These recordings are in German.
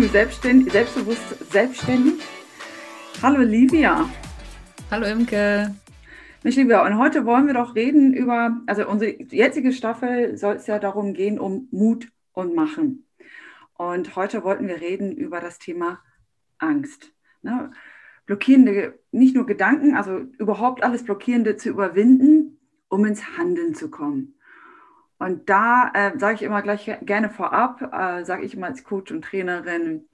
zu Selbstständig, Selbstbewusst Selbstständig. Hallo Livia. Hallo Imke. Mensch, Livia, und heute wollen wir doch reden über, also unsere jetzige Staffel soll es ja darum gehen, um Mut und Machen. Und heute wollten wir reden über das Thema Angst. Ne? Blockierende, nicht nur Gedanken, also überhaupt alles Blockierende zu überwinden, um ins Handeln zu kommen. Und da äh, sage ich immer gleich gerne vorab, äh, sage ich immer als Coach und Trainerin,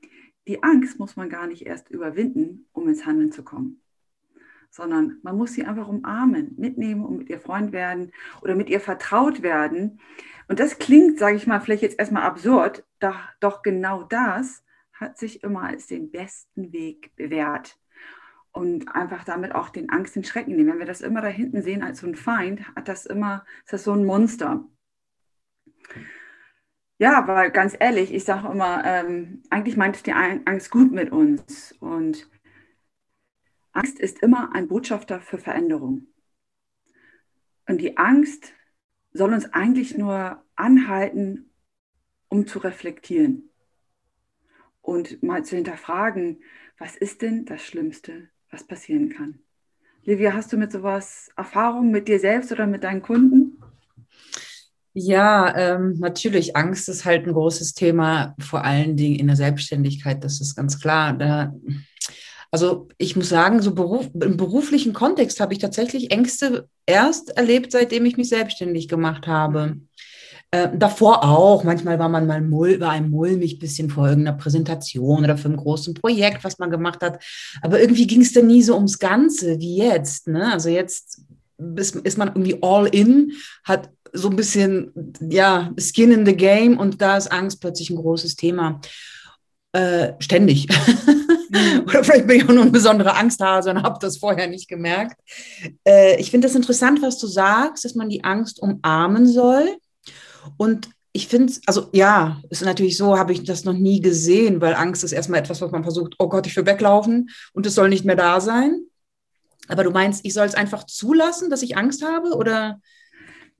die Angst muss man gar nicht erst überwinden, um ins Handeln zu kommen, sondern man muss sie einfach umarmen, mitnehmen und mit ihr Freund werden oder mit ihr vertraut werden. Und das klingt, sage ich mal, vielleicht jetzt erstmal absurd, doch, doch genau das hat sich immer als den besten Weg bewährt. Und einfach damit auch den Angst, den Schrecken nehmen. Wenn wir das immer da hinten sehen als so ein Feind, hat das immer, ist das so ein Monster. Ja, weil ganz ehrlich, ich sage immer, ähm, eigentlich meint die Angst gut mit uns. Und Angst ist immer ein Botschafter für Veränderung. Und die Angst soll uns eigentlich nur anhalten, um zu reflektieren und mal zu hinterfragen, was ist denn das Schlimmste, was passieren kann? Livia, hast du mit sowas Erfahrung mit dir selbst oder mit deinen Kunden? Ja, ähm, natürlich. Angst ist halt ein großes Thema, vor allen Dingen in der Selbstständigkeit. Das ist ganz klar. Da, also ich muss sagen, so Beruf, im beruflichen Kontext habe ich tatsächlich Ängste erst erlebt, seitdem ich mich selbstständig gemacht habe. Äh, davor auch. Manchmal war man mal mull, war ein mulmig bisschen vor irgendeiner Präsentation oder für ein großes Projekt, was man gemacht hat. Aber irgendwie ging es dann nie so ums Ganze wie jetzt. Ne? Also jetzt ist, ist man irgendwie all in, hat so ein bisschen, ja, Skin in the Game und da ist Angst plötzlich ein großes Thema. Äh, ständig. Mhm. Oder vielleicht bin ich auch nur ein besonderer Angsthase und habe das vorher nicht gemerkt. Äh, ich finde das interessant, was du sagst, dass man die Angst umarmen soll. Und ich finde es, also ja, ist natürlich so, habe ich das noch nie gesehen, weil Angst ist erstmal etwas, was man versucht, oh Gott, ich will weglaufen und es soll nicht mehr da sein. Aber du meinst, ich soll es einfach zulassen, dass ich Angst habe oder?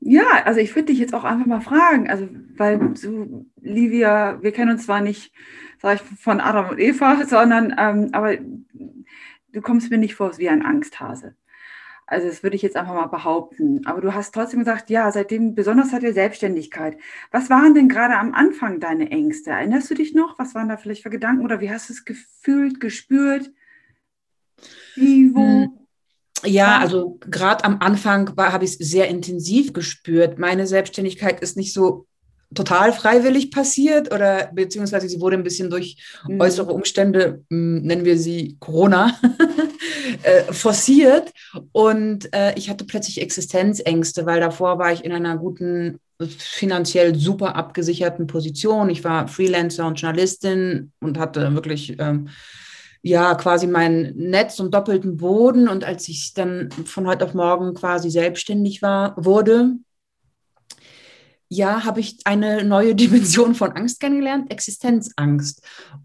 Ja, also ich würde dich jetzt auch einfach mal fragen, also weil du, Livia, wir kennen uns zwar nicht, sag ich, von Adam und Eva, sondern ähm, aber du kommst mir nicht vor wie ein Angsthase. Also das würde ich jetzt einfach mal behaupten. Aber du hast trotzdem gesagt, ja, seitdem, besonders seit der Selbstständigkeit. Was waren denn gerade am Anfang deine Ängste? Erinnerst du dich noch? Was waren da vielleicht für Gedanken oder wie hast du es gefühlt, gespürt? Wie, wo? Hm. Ja, also gerade am Anfang habe ich es sehr intensiv gespürt. Meine Selbstständigkeit ist nicht so total freiwillig passiert oder beziehungsweise sie wurde ein bisschen durch mhm. äußere Umstände, hm, nennen wir sie Corona, äh, forciert. Und äh, ich hatte plötzlich Existenzängste, weil davor war ich in einer guten, finanziell super abgesicherten Position. Ich war Freelancer und Journalistin und hatte wirklich... Ähm, ja quasi mein Netz und doppelten Boden. Und als ich dann von heute auf morgen quasi selbstständig war, wurde, ja, habe ich eine neue Dimension von Angst kennengelernt, Existenzangst.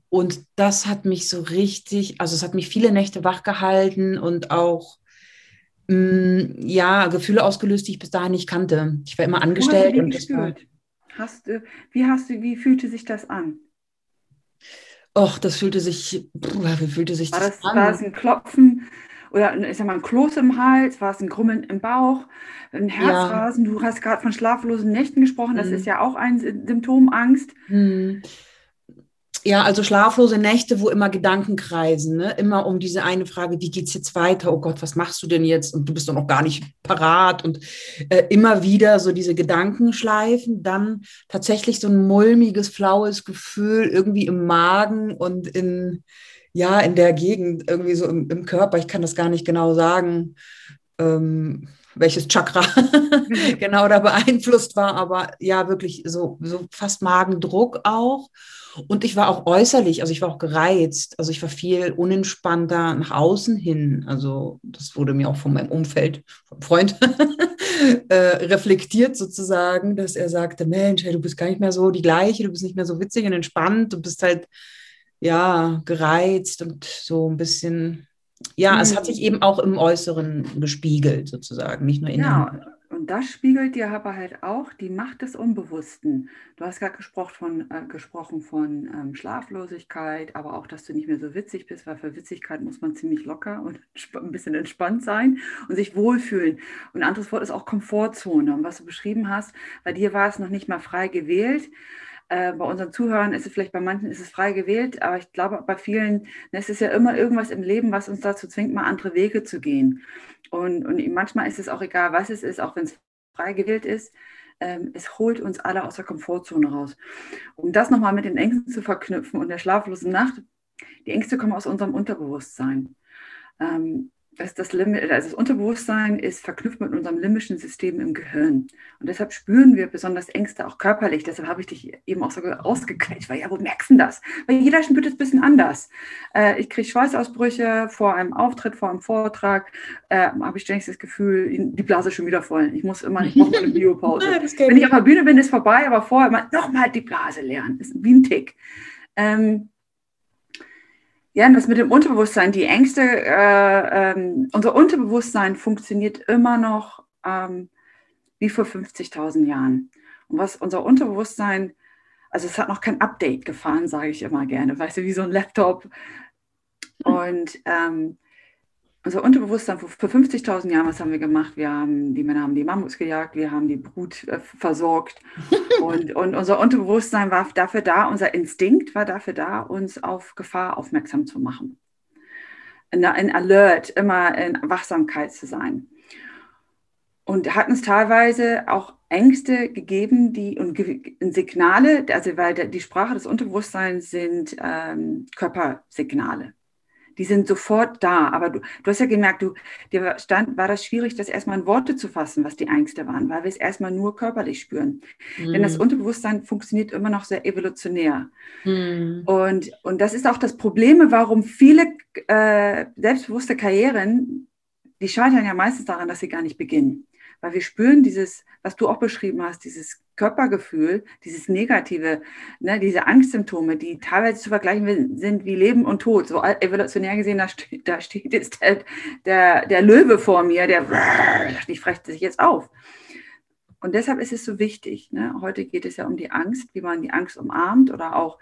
Und das hat mich so richtig, also es hat mich viele Nächte wach gehalten und auch mh, mm, ja, Gefühle ausgelöst, die ich bis dahin nicht kannte. Ich war immer angestellt. und gespürt? Hast du, wie hast du, wie fühlte sich das an? Och, das fühlte sich, wie fühlte sich war das, das an? War es ein Klopfen oder ich sag mal ein Kloß im Hals? War es ein Grummeln im Bauch? Ein Herzrasen? Ja. Du hast gerade von schlaflosen Nächten gesprochen. Das hm. ist ja auch ein Symptom Angst. Hm ja, also schlaflose Nächte, wo immer Gedanken kreisen, ne? immer um diese eine Frage, wie geht es jetzt weiter? Oh Gott, was machst du denn jetzt? Und du bist doch noch gar nicht parat und äh, immer wieder so diese Gedanken schleifen, dann tatsächlich so ein mulmiges, flaues Gefühl irgendwie im Magen und in, ja, in der Gegend, irgendwie so im, im Körper. Ich kann das gar nicht genau sagen. Ähm, welches Chakra genau da beeinflusst war, aber ja, wirklich so, so fast Magendruck auch. Und ich war auch äußerlich, also ich war auch gereizt, also ich war viel unentspannter nach außen hin. Also das wurde mir auch von meinem Umfeld, vom Freund, äh, reflektiert sozusagen, dass er sagte, Mensch, hey, du bist gar nicht mehr so die gleiche, du bist nicht mehr so witzig und entspannt, du bist halt ja gereizt und so ein bisschen, ja, mhm. es hat sich eben auch im Äußeren gespiegelt sozusagen, nicht nur innen. Ja, Und das spiegelt dir aber halt auch die Macht des Unbewussten. Du hast gerade gesprochen von, äh, gesprochen von ähm, Schlaflosigkeit, aber auch, dass du nicht mehr so witzig bist, weil für Witzigkeit muss man ziemlich locker und ein bisschen entspannt sein und sich wohlfühlen. Und ein anderes Wort ist auch Komfortzone. Und was du beschrieben hast, bei dir war es noch nicht mal frei gewählt. Äh, bei unseren Zuhörern ist es vielleicht, bei manchen ist es frei gewählt, aber ich glaube, bei vielen, ne, es ist ja immer irgendwas im Leben, was uns dazu zwingt, mal andere Wege zu gehen. Und, und manchmal ist es auch egal, was es ist, auch wenn es frei gewählt ist. Ähm, es holt uns alle aus der Komfortzone raus. Um das nochmal mit den Ängsten zu verknüpfen und der schlaflosen Nacht, die Ängste kommen aus unserem Unterbewusstsein. Ähm, das, das, Limit, also das Unterbewusstsein ist verknüpft mit unserem limbischen System im Gehirn. Und deshalb spüren wir besonders Ängste auch körperlich. Deshalb habe ich dich eben auch so ausgekriegt, weil ja, wo merkst du das? Weil jeder spürt es ein bisschen anders. Äh, ich kriege Schweißausbrüche vor einem Auftritt, vor einem Vortrag, äh, habe ich ständig das Gefühl, die Blase ist schon wieder voll. Ich muss immer, ich brauche eine Biopause. Wenn ich auf der Bühne bin, ist vorbei, aber vorher immer nochmal die Blase lernen. Das ist wie ein Tick. Ähm, ja, das mit dem Unterbewusstsein, die Ängste, äh, ähm, unser Unterbewusstsein funktioniert immer noch ähm, wie vor 50.000 Jahren. Und was unser Unterbewusstsein, also es hat noch kein Update gefahren, sage ich immer gerne, weißt du, wie so ein Laptop. Und ähm, unser Unterbewusstsein vor 50.000 Jahren, was haben wir gemacht? Wir haben, die Männer haben die Mammuts gejagt, wir haben die Brut äh, versorgt. und, und unser Unterbewusstsein war dafür da, unser Instinkt war dafür da, uns auf Gefahr aufmerksam zu machen. In, in Alert, immer in Wachsamkeit zu sein. Und hat uns teilweise auch Ängste gegeben, die und Signale, also weil die Sprache des Unterbewusstseins sind ähm, Körpersignale die sind sofort da. Aber du, du hast ja gemerkt, du, dir stand, war das schwierig, das erstmal in Worte zu fassen, was die Ängste waren, weil wir es erstmal nur körperlich spüren. Mhm. Denn das mhm. Unterbewusstsein funktioniert immer noch sehr evolutionär. Mhm. Und, und das ist auch das Problem, warum viele äh, selbstbewusste Karrieren, die scheitern ja meistens daran, dass sie gar nicht beginnen weil wir spüren dieses, was du auch beschrieben hast, dieses Körpergefühl, dieses Negative, ne, diese Angstsymptome, die teilweise zu vergleichen sind wie Leben und Tod. So evolutionär gesehen, da steht, da steht jetzt der, der, der Löwe vor mir, der, fresse sich jetzt auf. Und deshalb ist es so wichtig. Ne? Heute geht es ja um die Angst, wie man die Angst umarmt oder auch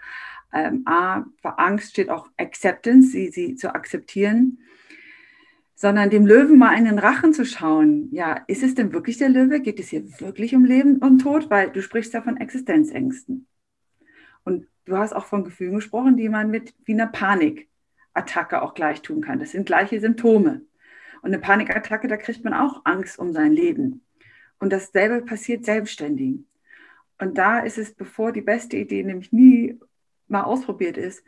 ähm, A, für Angst steht auch Acceptance, sie, sie zu akzeptieren sondern dem Löwen mal in den Rachen zu schauen. Ja, ist es denn wirklich der Löwe? Geht es hier wirklich um Leben und Tod? Weil du sprichst ja von Existenzängsten. Und du hast auch von Gefühlen gesprochen, die man mit wie einer Panikattacke auch gleich tun kann. Das sind gleiche Symptome. Und eine Panikattacke, da kriegt man auch Angst um sein Leben. Und dasselbe passiert selbstständig. Und da ist es, bevor die beste Idee nämlich nie mal ausprobiert ist,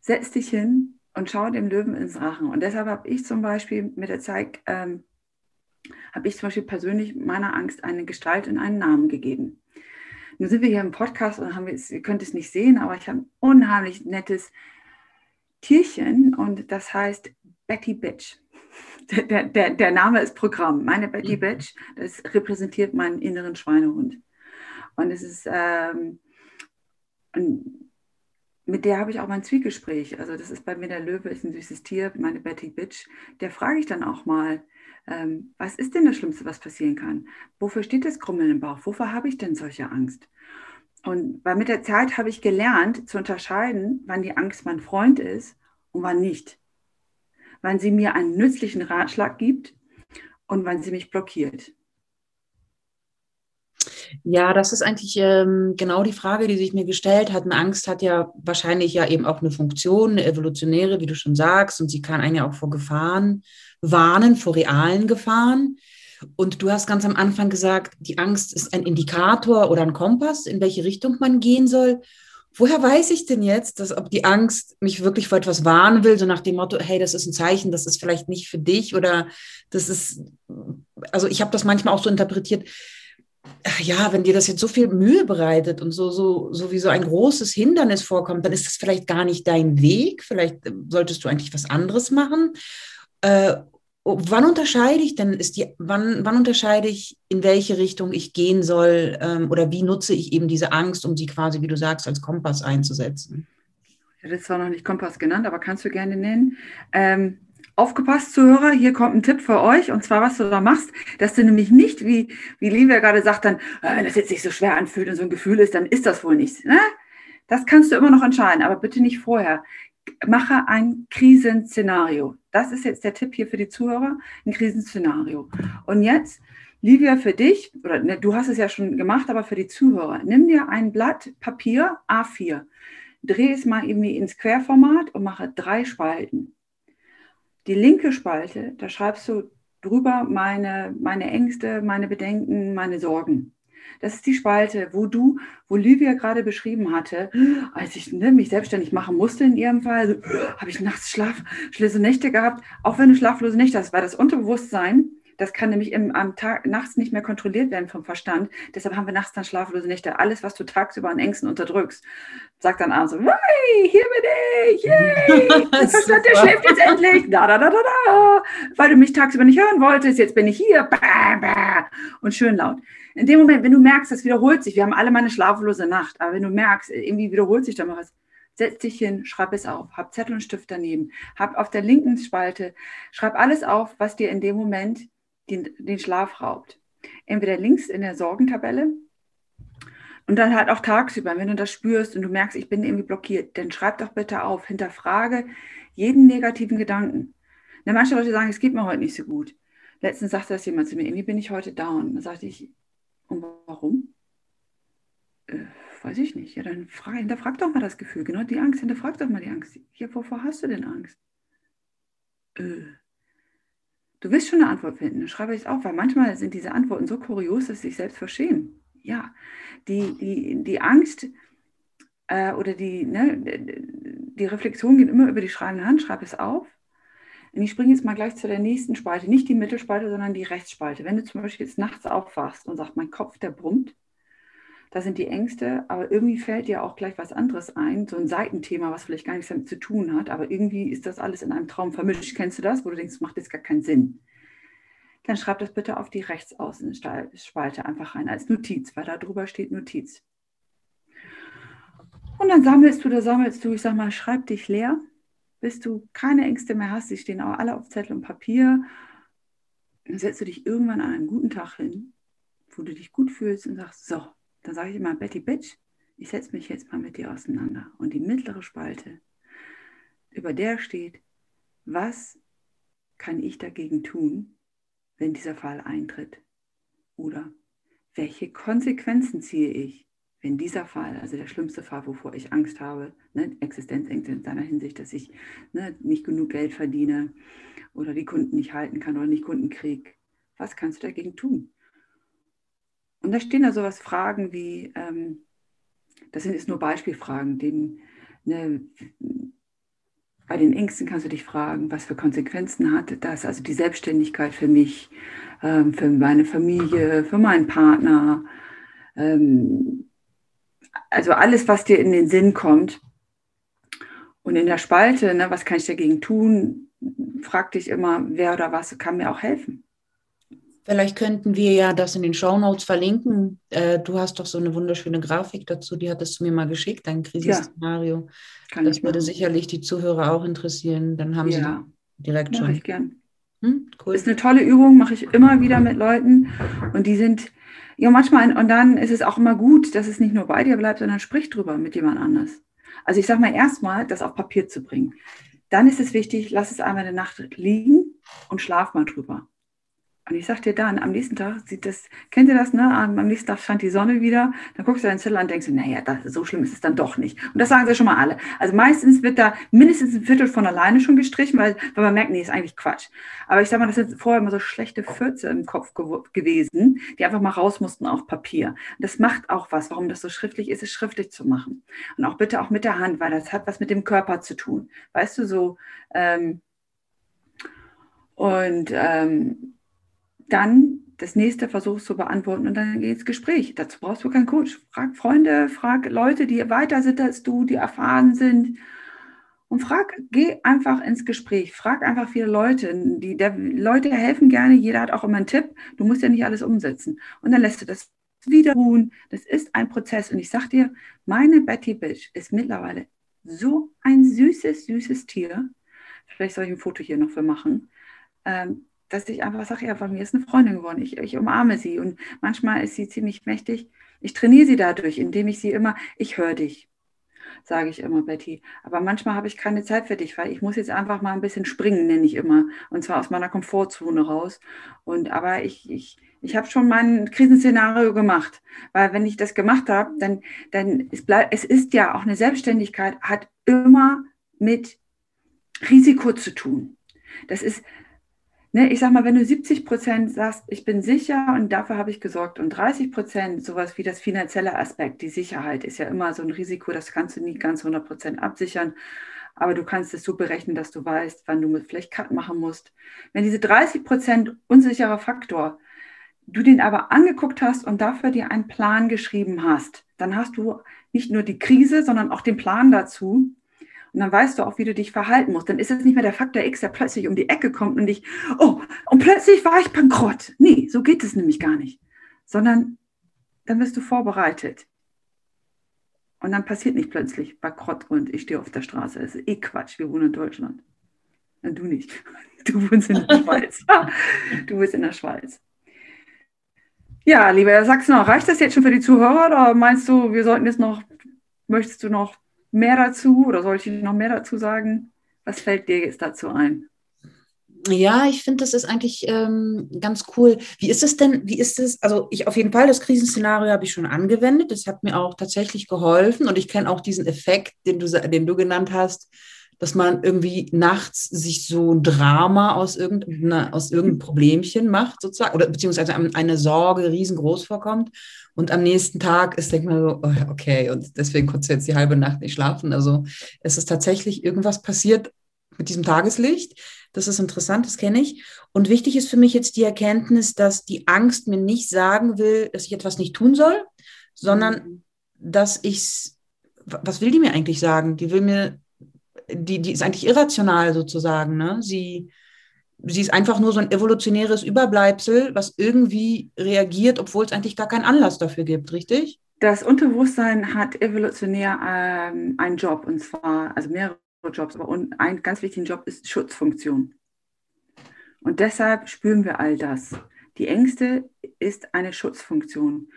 setz dich hin, und schau dem Löwen ins Rachen. Und deshalb habe ich zum Beispiel mit der Zeit, ähm, habe ich zum Beispiel persönlich meiner Angst eine Gestalt und einen Namen gegeben. Nun sind wir hier im Podcast und haben wir, ihr könnt es nicht sehen, aber ich habe ein unheimlich nettes Tierchen und das heißt Betty Bitch. Der, der, der Name ist Programm. Meine Betty mhm. Bitch, das repräsentiert meinen inneren Schweinehund. Und es ist ähm, ein, mit der habe ich auch mein Zwiegespräch. Also das ist bei mir der Löwe, ist ein süßes Tier, meine Betty Bitch. Der frage ich dann auch mal, ähm, was ist denn das Schlimmste, was passieren kann? Wofür steht das Krummeln im Bauch? Wovor habe ich denn solche Angst? Und weil mit der Zeit habe ich gelernt zu unterscheiden, wann die Angst mein Freund ist und wann nicht. Wann sie mir einen nützlichen Ratschlag gibt und wann sie mich blockiert. Ja, das ist eigentlich ähm, genau die Frage, die sich mir gestellt hat. Eine Angst hat ja wahrscheinlich ja eben auch eine Funktion, eine evolutionäre, wie du schon sagst, und sie kann einen ja auch vor Gefahren warnen, vor realen Gefahren. Und du hast ganz am Anfang gesagt, die Angst ist ein Indikator oder ein Kompass, in welche Richtung man gehen soll. Woher weiß ich denn jetzt, dass ob die Angst mich wirklich vor etwas warnen will, so nach dem Motto, hey, das ist ein Zeichen, das ist vielleicht nicht für dich oder das ist, also ich habe das manchmal auch so interpretiert, ja, wenn dir das jetzt so viel Mühe bereitet und so, so, so wie so ein großes Hindernis vorkommt, dann ist das vielleicht gar nicht dein Weg. Vielleicht äh, solltest du eigentlich was anderes machen. Äh, oh, wann unterscheide ich denn, ist die, wann, wann unterscheide ich, in welche Richtung ich gehen soll ähm, oder wie nutze ich eben diese Angst, um sie quasi, wie du sagst, als Kompass einzusetzen? Ich hätte zwar noch nicht Kompass genannt, aber kannst du gerne nennen. Ähm, aufgepasst, Zuhörer, hier kommt ein Tipp für euch. Und zwar, was du da machst, dass du nämlich nicht, wie, wie Livia gerade sagt, dann, äh, wenn das jetzt sich so schwer anfühlt und so ein Gefühl ist, dann ist das wohl nichts. Ne? Das kannst du immer noch entscheiden, aber bitte nicht vorher. Mache ein Krisenszenario. Das ist jetzt der Tipp hier für die Zuhörer, ein Krisenszenario. Und jetzt, Livia, für dich, oder ne, du hast es ja schon gemacht, aber für die Zuhörer, nimm dir ein Blatt Papier A4, dreh es mal irgendwie ins Querformat und mache drei Spalten. Die linke Spalte, da schreibst du drüber meine, meine Ängste, meine Bedenken, meine Sorgen. Das ist die Spalte, wo du, wo Livia gerade beschrieben hatte, als ich ne, mich selbstständig machen musste in ihrem Fall, also, habe ich nachts schlaflose Nächte gehabt. Auch wenn du schlaflose Nächte hast, war das Unterbewusstsein das kann nämlich im, am Tag, nachts nicht mehr kontrolliert werden vom Verstand. Deshalb haben wir nachts dann schlaflose Nächte. Alles, was du tagsüber an Ängsten unterdrückst, sagt dann abends so, hey, hier bin ich, yay, der Verstand, der schläft jetzt endlich, da, da, da, da, da, weil du mich tagsüber nicht hören wolltest, jetzt bin ich hier, bah, bah, und schön laut. In dem Moment, wenn du merkst, das wiederholt sich, wir haben alle mal eine schlaflose Nacht, aber wenn du merkst, irgendwie wiederholt sich da mal was, setz dich hin, schreib es auf, hab Zettel und Stift daneben, hab auf der linken Spalte, schreib alles auf, was dir in dem Moment den, den Schlaf raubt. Entweder links in der Sorgentabelle und dann halt auch tagsüber, wenn du das spürst und du merkst, ich bin irgendwie blockiert, dann schreib doch bitte auf, hinterfrage jeden negativen Gedanken. Na, manche Leute sagen, es geht mir heute nicht so gut. Letztens sagte das jemand zu mir, irgendwie bin ich heute down. Da sagte ich, und warum? Äh, weiß ich nicht. Ja, dann frag, hinterfrag doch mal das Gefühl. Genau die Angst, hinterfrag doch mal die Angst. Ja, wovor hast du denn Angst? Äh, Du wirst schon eine Antwort finden. Dann schreibe ich es auf, weil manchmal sind diese Antworten so kurios, dass sie sich selbst verschämen. Ja, die, die, die Angst äh, oder die, ne, die Reflexion geht immer über die schreibende Hand. Schreib es auf. Und ich springe jetzt mal gleich zu der nächsten Spalte. Nicht die Mittelspalte, sondern die Rechtsspalte. Wenn du zum Beispiel jetzt nachts aufwachst und sagst, mein Kopf, der brummt, da sind die Ängste, aber irgendwie fällt dir auch gleich was anderes ein, so ein Seitenthema, was vielleicht gar nichts damit zu tun hat, aber irgendwie ist das alles in einem Traum vermischt. Kennst du das, wo du denkst, macht jetzt gar keinen Sinn? Dann schreib das bitte auf die Rechtsaußenspalte einfach rein als Notiz, weil da drüber steht Notiz. Und dann sammelst du, da sammelst du, ich sag mal, schreib dich leer, bis du keine Ängste mehr hast. Die stehen auch alle auf Zettel und Papier. Dann setzt du dich irgendwann an einem guten Tag hin, wo du dich gut fühlst und sagst, so, dann sage ich immer, Betty Bitch, ich setze mich jetzt mal mit dir auseinander. Und die mittlere Spalte, über der steht, was kann ich dagegen tun, wenn dieser Fall eintritt? Oder welche Konsequenzen ziehe ich, wenn dieser Fall, also der schlimmste Fall, wovor ich Angst habe, ne, Existenzängste in seiner Hinsicht, dass ich ne, nicht genug Geld verdiene oder die Kunden nicht halten kann oder nicht Kunden kriege, was kannst du dagegen tun? Und da stehen da sowas Fragen wie, ähm, das sind jetzt nur Beispielfragen, den, ne, bei den Ängsten kannst du dich fragen, was für Konsequenzen hatte das, also die Selbstständigkeit für mich, ähm, für meine Familie, für meinen Partner, ähm, also alles, was dir in den Sinn kommt. Und in der Spalte, ne, was kann ich dagegen tun, frag dich immer, wer oder was kann mir auch helfen. Vielleicht könnten wir ja das in den Show Notes verlinken. Äh, du hast doch so eine wunderschöne Grafik dazu, die hattest du mir mal geschickt, ein Krisenszenario. Ja, das würde sicherlich die Zuhörer auch interessieren. Dann haben ja. sie direkt schon. Ich gern. Hm, cool. Ist eine tolle Übung, mache ich immer wieder mit Leuten. Und die sind, ja, manchmal, und dann ist es auch immer gut, dass es nicht nur bei dir bleibt, sondern sprich drüber mit jemand anders. Also ich sage mal erstmal, das auf Papier zu bringen. Dann ist es wichtig, lass es einmal eine Nacht liegen und schlaf mal drüber. Und ich sag dir dann, am nächsten Tag sieht das, kennt ihr das, ne? Am, nächsten Tag scheint die Sonne wieder, dann guckst du deinen Zettel an und denkst, naja, das, so schlimm ist es dann doch nicht. Und das sagen sie schon mal alle. Also meistens wird da mindestens ein Viertel von alleine schon gestrichen, weil, weil man merkt, nee, ist eigentlich Quatsch. Aber ich sag mal, das sind vorher immer so schlechte Fürze im Kopf ge gewesen, die einfach mal raus mussten auf Papier. Das macht auch was, warum das so schriftlich ist, es schriftlich zu machen. Und auch bitte auch mit der Hand, weil das hat was mit dem Körper zu tun. Weißt du, so, ähm, und ähm, dann das nächste versuchst zu beantworten und dann geht's Gespräch. Dazu brauchst du keinen Coach. Frag Freunde, frag Leute, die weiter sind als du, die erfahren sind. Und frag, geh einfach ins Gespräch. Frag einfach viele Leute. Die, der, Leute helfen gerne, jeder hat auch immer einen Tipp. Du musst ja nicht alles umsetzen. Und dann lässt du das wieder ruhen. Das ist ein Prozess. Und ich sag dir, meine Betty Bitch ist mittlerweile so ein süßes, süßes Tier. vielleicht soll ich ein Foto hier noch für machen, ähm, dass ich einfach sage, ja, bei mir ist eine Freundin geworden, ich, ich umarme sie und manchmal ist sie ziemlich mächtig. Ich trainiere sie dadurch, indem ich sie immer, ich höre dich, sage ich immer, Betty. Aber manchmal habe ich keine Zeit für dich, weil ich muss jetzt einfach mal ein bisschen springen, nenne ich immer. Und zwar aus meiner Komfortzone raus. Und aber ich, ich, ich habe schon mein Krisenszenario gemacht. Weil wenn ich das gemacht habe, dann, dann es bleibt, es ist ja auch eine Selbstständigkeit, hat immer mit Risiko zu tun. Das ist, ne, ich sag mal, wenn du 70 Prozent sagst, ich bin sicher und dafür habe ich gesorgt und 30 Prozent sowas wie das finanzielle Aspekt, die Sicherheit ist ja immer so ein Risiko, das kannst du nie ganz 100 Prozent absichern, aber du kannst es so berechnen, dass du weißt, wann du vielleicht Cut machen musst. Wenn diese 30 Prozent unsicherer Faktor, du den aber angeguckt hast und dafür dir einen Plan geschrieben hast, dann hast du nicht nur die Krise, sondern auch den Plan dazu, und dann weißt du auch, wie du dich verhalten musst. Dann ist es nicht mehr der Faktor X, der plötzlich um die Ecke kommt und dich, oh, und plötzlich war ich bankrott. Nee, so geht es nämlich gar nicht. Sondern dann wirst du vorbereitet. Und dann passiert nicht plötzlich bankrott und ich stehe auf der Straße. Das ist eh Quatsch. Wir wohnen in Deutschland. Und du nicht. Du wohnst in der Schweiz. Du bist in der Schweiz. Ja, lieber Herr Sachsen, reicht das jetzt schon für die Zuhörer oder meinst du, wir sollten jetzt noch, möchtest du noch mehr dazu oder soll ich noch mehr dazu sagen? Was fällt dir jetzt dazu ein? Ja, ich finde, das ist eigentlich ähm, ganz cool. Wie ist es denn, wie ist es, also ich auf jeden Fall, das Krisenszenario habe ich schon angewendet. Das hat mir auch tatsächlich geholfen und ich kenne auch diesen Effekt, den du, den du genannt hast, dass man irgendwie nachts sich so ein Drama aus, irgendeiner, aus irgendeinem Problemchen macht, sozusagen, oder beziehungsweise eine Sorge riesengroß vorkommt. Und am nächsten Tag ist, denkt man so, oh, okay, und deswegen konnte jetzt die halbe Nacht nicht schlafen. Also es ist tatsächlich irgendwas passiert mit diesem Tageslicht. Das ist interessant, das kenne ich. Und wichtig ist für mich jetzt die Erkenntnis, dass die Angst mir nicht sagen will, dass ich etwas nicht tun soll, sondern mhm. dass ich, was will die mir eigentlich sagen? Die will mir die, die ist eigentlich irrational sozusagen. Ne? Sie, sie ist einfach nur so ein evolutionäres Überbleibsel, was irgendwie reagiert, obwohl es eigentlich gar keinen Anlass dafür gibt, richtig? Das Unterbewusstsein hat evolutionär ähm, einen Job und zwar, also mehrere Jobs, aber ein ganz wichtiger Job ist Schutzfunktion. Und deshalb spüren wir all das. Die Ängste ist eine Schutzfunktion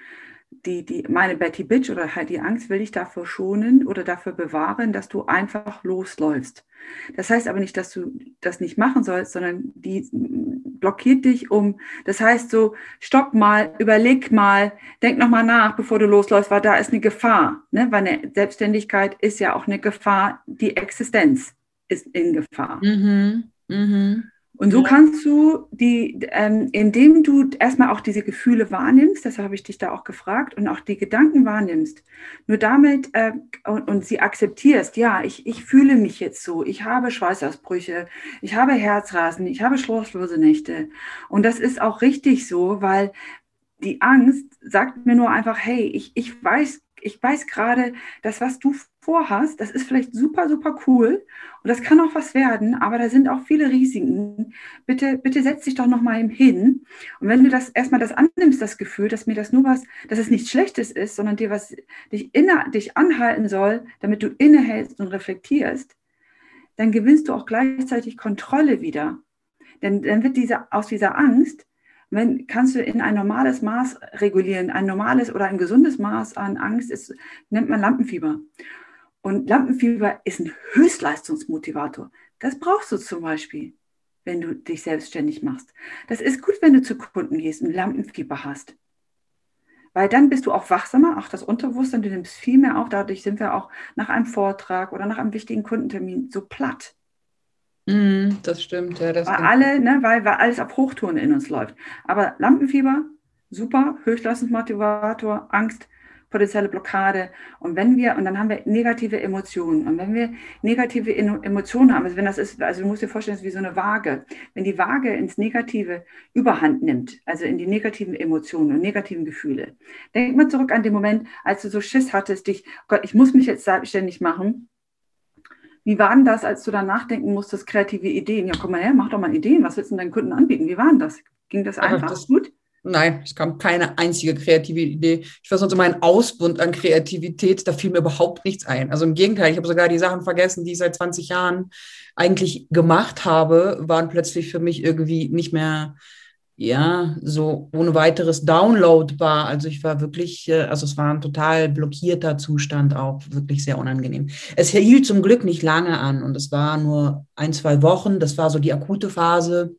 die, die, meine Betty Bitch oder halt die Angst will dich davor schonen oder dafür bewahren, dass du einfach losläufst. Das heißt aber nicht, dass du das nicht machen sollst, sondern die blockiert dich um. Das heißt so, stopp mal, überleg mal, denk nochmal nach, bevor du losläufst, weil da ist eine Gefahr. Ne? Weil eine Selbstständigkeit ist ja auch eine Gefahr, die Existenz ist in Gefahr. Mhm. Mhm. Und so kannst du die, ähm, indem du erstmal auch diese Gefühle wahrnimmst, deshalb habe ich dich da auch gefragt, und auch die Gedanken wahrnimmst, nur damit äh, und, und, sie akzeptierst, ja, ich, ich fühle mich jetzt so, ich habe Schweißausbrüche, ich habe Herzrasen, ich habe schlaflose Nächte. Und das ist auch richtig so, weil die Angst sagt mir nur einfach, hey, ich, ich weiß ich weiß gerade, das, was du vorhast, das ist vielleicht super, super cool und das kann auch was werden, aber da sind auch viele Risiken. Bitte, bitte setz dich doch nochmal hin. Und wenn du das erstmal das annimmst, das Gefühl, dass mir das nur was, dass es nichts Schlechtes ist, sondern dir was dich, inne, dich anhalten soll, damit du innehältst und reflektierst, dann gewinnst du auch gleichzeitig Kontrolle wieder. Denn dann wird diese, aus dieser Angst wenn, kannst du in ein normales Maß regulieren. Ein normales oder ein gesundes Maß an Angst ist, nennt man Lampenfieber. Und Lampenfieber ist ein Höchstleistungsmotivator. Das brauchst du zum Beispiel, wenn du dich selbstständig machst. Das ist gut, wenn du zu Kunden gehst und Lampenfieber hast. Weil dann bist du auch wachsamer, auch das Unterbewusstsein, du nimmst viel mehr auf. Dadurch sind wir auch nach einem Vortrag oder nach einem wichtigen Kundentermin so platt. Mm, das stimmt, ja. Das weil alle, ne, weil, weil alles auf Hochtouren in uns läuft. Aber Lampenfieber, super, Höchstleistungsmotivator, Angst, potenzielle Blockade. Und wenn wir, und dann haben wir negative Emotionen. Und wenn wir negative Emotionen haben, also wenn das ist, also du musst dir vorstellen, es ist wie so eine Waage. Wenn die Waage ins Negative überhand nimmt, also in die negativen Emotionen und negativen Gefühle, denk mal zurück an den Moment, als du so Schiss hattest, dich, Gott, ich muss mich jetzt selbstständig machen. Wie war denn das, als du dann nachdenken musstest, kreative Ideen? Ja, komm mal her, mach doch mal Ideen. Was willst du deinen Kunden anbieten? Wie war denn das? Ging das einfach das, gut? Nein, es kam keine einzige kreative Idee. Ich war sonst immer ein Ausbund an Kreativität, da fiel mir überhaupt nichts ein. Also im Gegenteil, ich habe sogar die Sachen vergessen, die ich seit 20 Jahren eigentlich gemacht habe, waren plötzlich für mich irgendwie nicht mehr ja, so ohne weiteres downloadbar. Also ich war wirklich, äh, also es war ein total blockierter Zustand auch, wirklich sehr unangenehm. Es hielt zum Glück nicht lange an und es war nur ein, zwei Wochen. Das war so die akute Phase.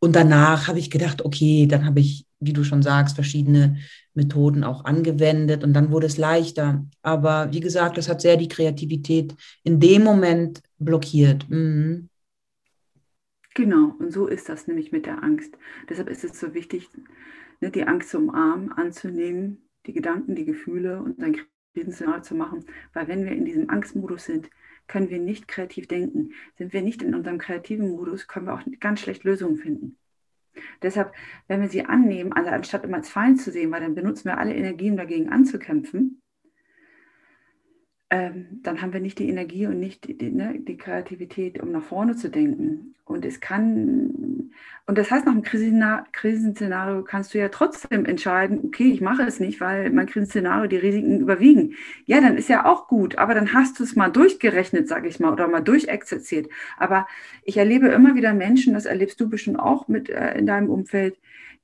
Und danach habe ich gedacht, okay, dann habe ich, wie du schon sagst, verschiedene Methoden auch angewendet und dann wurde es leichter. Aber wie gesagt, das hat sehr die Kreativität in dem Moment blockiert. Mhm. Genau, und so ist das nämlich mit der Angst. Deshalb ist es so wichtig, ne, die Angst zu umarmen, anzunehmen, die Gedanken, die Gefühle und dann Krisenszenario zu machen. Weil wenn wir in diesem Angstmodus sind, können wir nicht kreativ denken. Sind wir nicht in unserem kreativen Modus, können wir auch ganz schlecht Lösungen finden. Deshalb, wenn wir sie annehmen, also anstatt immer als Feind zu sehen, weil dann benutzen wir alle Energien dagegen anzukämpfen, ähm, dann haben wir nicht die Energie und nicht die, ne, die, Kreativität, um nach vorne zu denken. Und es kann, und das heißt, nach einem Krisenszenario kannst du ja trotzdem entscheiden, okay, ich mache es nicht, weil mein Krisenszenario die Risiken überwiegen. Ja, dann ist ja auch gut, aber dann hast du es mal durchgerechnet, sage ich mal, oder mal durchexerziert. Aber ich erlebe immer wieder Menschen, das erlebst du bestimmt auch mit äh, in deinem Umfeld,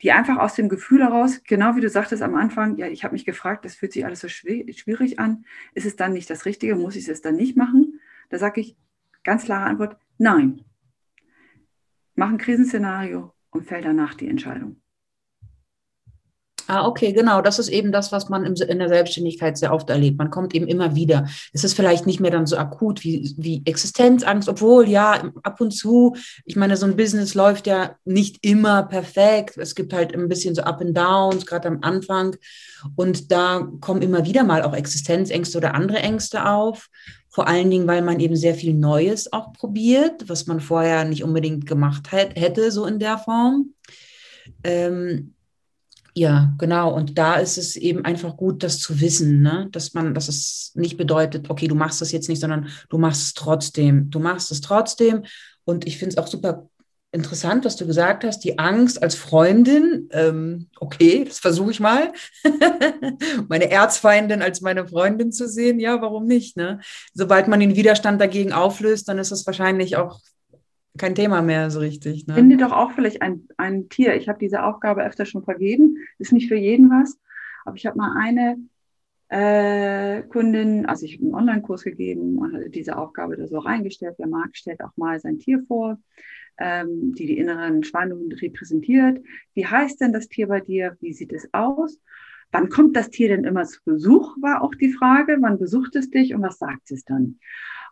die einfach aus dem Gefühl heraus, genau wie du sagtest am Anfang, ja, ich habe mich gefragt, das fühlt sich alles so schwierig an, ist es dann nicht das Richtige, muss ich es dann nicht machen? Da sage ich ganz klare Antwort, nein. Mach ein Krisenszenario und fäll danach die Entscheidung. Ah, okay, genau. Das ist eben das, was man in der Selbstständigkeit sehr oft erlebt. Man kommt eben immer wieder. Es ist vielleicht nicht mehr dann so akut wie, wie Existenzangst, obwohl ja, ab und zu, ich meine, so ein Business läuft ja nicht immer perfekt. Es gibt halt ein bisschen so Up and Downs, gerade am Anfang. Und da kommen immer wieder mal auch Existenzängste oder andere Ängste auf. Vor allen Dingen, weil man eben sehr viel Neues auch probiert, was man vorher nicht unbedingt gemacht hätte, so in der Form. Ähm, ja, genau. Und da ist es eben einfach gut, das zu wissen, ne? dass man, dass es nicht bedeutet, okay, du machst das jetzt nicht, sondern du machst es trotzdem. Du machst es trotzdem. Und ich finde es auch super interessant, was du gesagt hast, die Angst als Freundin. Ähm, okay, das versuche ich mal. meine Erzfeindin als meine Freundin zu sehen, ja, warum nicht? Ne? Sobald man den Widerstand dagegen auflöst, dann ist es wahrscheinlich auch kein Thema mehr so richtig. Ne? Finde doch auch vielleicht ein, ein Tier. Ich habe diese Aufgabe öfter schon vergeben. Ist nicht für jeden was. Aber ich habe mal eine äh, Kundin, also ich habe einen Online-Kurs gegeben und hatte diese Aufgabe da so reingestellt. Wer mag, stellt auch mal sein Tier vor, ähm, die die inneren Spannungen repräsentiert. Wie heißt denn das Tier bei dir? Wie sieht es aus? Wann kommt das Tier denn immer zu Besuch, war auch die Frage. Wann besucht es dich und was sagt es dann?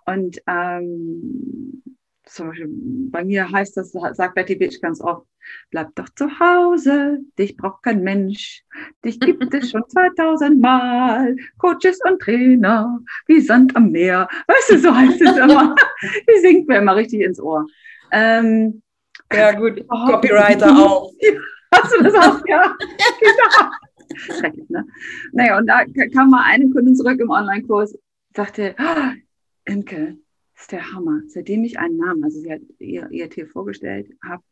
Und ähm, zum Beispiel bei mir heißt das, sagt Betty Bitch ganz oft, bleib doch zu Hause, dich braucht kein Mensch, dich gibt es schon 2000 Mal, Coaches und Trainer, wie Sand am Meer, weißt du, so heißt es immer, die singt mir immer richtig ins Ohr. Ähm, ja gut, Copywriter auch. Hast du das auch? Ja, genau. Schrecklich, ne? Naja, und da kam mal eine Kundin zurück im Online-Kurs, sagte, oh, Imke, das ist der Hammer. Seitdem ich einen Namen, also sie hat ihr, ihr Tier vorgestellt, habe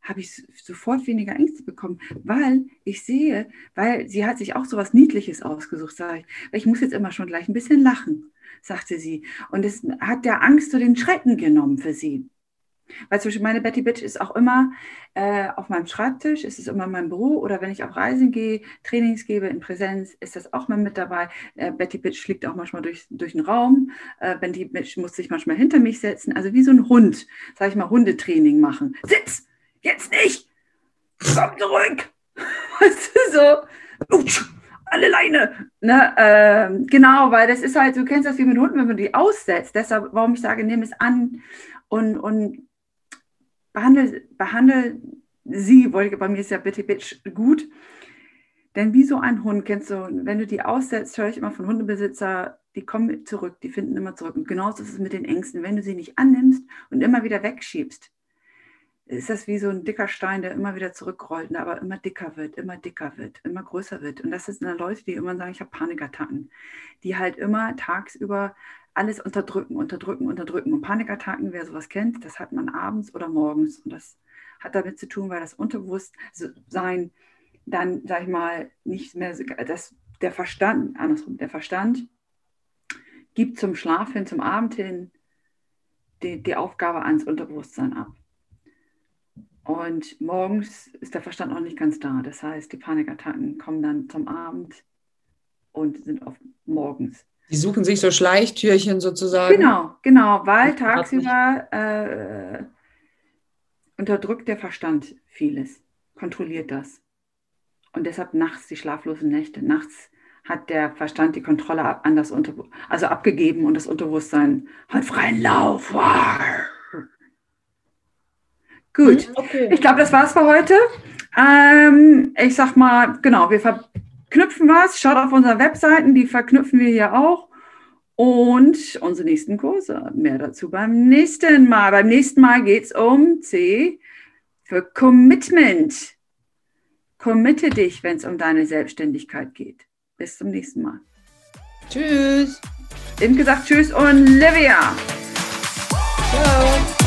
habe ich sofort weniger Ängste bekommen, weil ich sehe, weil sie hat sich auch so was Niedliches ausgesucht, sage ich. Ich muss jetzt immer schon gleich ein bisschen lachen, sagte sie. Und es hat der Angst so den Schrecken genommen für sie. Weil zum Beispiel meine Betty Bitch ist auch immer äh, auf meinem Schreibtisch, ist es immer in meinem Büro oder wenn ich auf Reisen gehe, Trainings gebe in Präsenz, ist das auch mal mit dabei. Äh, Betty Bitch fliegt auch manchmal durch, durch den Raum. Äh, Betty Bitch muss sich manchmal hinter mich setzen. Also wie so ein Hund, sage ich mal, Hundetraining machen. Sitz! Jetzt nicht! Komm zurück! Weißt du, so. Utsch, alle Leine. Ne, äh, genau, weil das ist halt, du kennst das wie mit Hunden, wenn man die aussetzt. Deshalb, warum ich sage, nimm es an und, und behandle, behandle sie, wollte bei mir ist ja bitte Bitch gut. Denn wie so ein Hund, kennst du, wenn du die aussetzt, höre ich immer von Hundebesitzer, die kommen zurück, die finden immer zurück. Und genauso ist es mit den Ängsten. Wenn du sie nicht annimmst und immer wieder wegschiebst, ist das wie so ein dicker Stein, der immer wieder zurückrollt, aber immer dicker wird, immer dicker wird, immer größer wird. Und das sind Leute, die immer sagen, ich habe Panikattacken, die halt immer tagsüber alles unterdrücken, unterdrücken, unterdrücken. Und Panikattacken, wer sowas kennt, das hat man abends oder morgens. Und das hat damit zu tun, weil das Unterbewusstsein dann, sag ich mal, nicht mehr, dass der Verstand, andersrum, der Verstand gibt zum Schlaf hin, zum Abend hin die, die Aufgabe ans Unterbewusstsein ab. Und morgens ist der Verstand noch nicht ganz da. Das heißt, die Panikattacken kommen dann zum Abend und sind oft morgens. Die suchen sich so Schleichtürchen sozusagen. Genau, genau, weil tagsüber äh, unterdrückt der Verstand vieles, kontrolliert das. Und deshalb nachts die schlaflosen Nächte. Nachts hat der Verstand die Kontrolle an das Unter also abgegeben und das Unterbewusstsein hat freien Lauf. Gut, hm, okay. ich glaube, das war's für heute. Ähm, ich sag mal, genau, wir verknüpfen was. Schaut auf unsere Webseiten, die verknüpfen wir hier auch. Und unsere nächsten Kurse. Mehr dazu beim nächsten Mal. Beim nächsten Mal geht es um C für Commitment. Committe dich, wenn es um deine Selbstständigkeit geht. Bis zum nächsten Mal. Tschüss. Eben gesagt Tschüss und Livia. Ciao.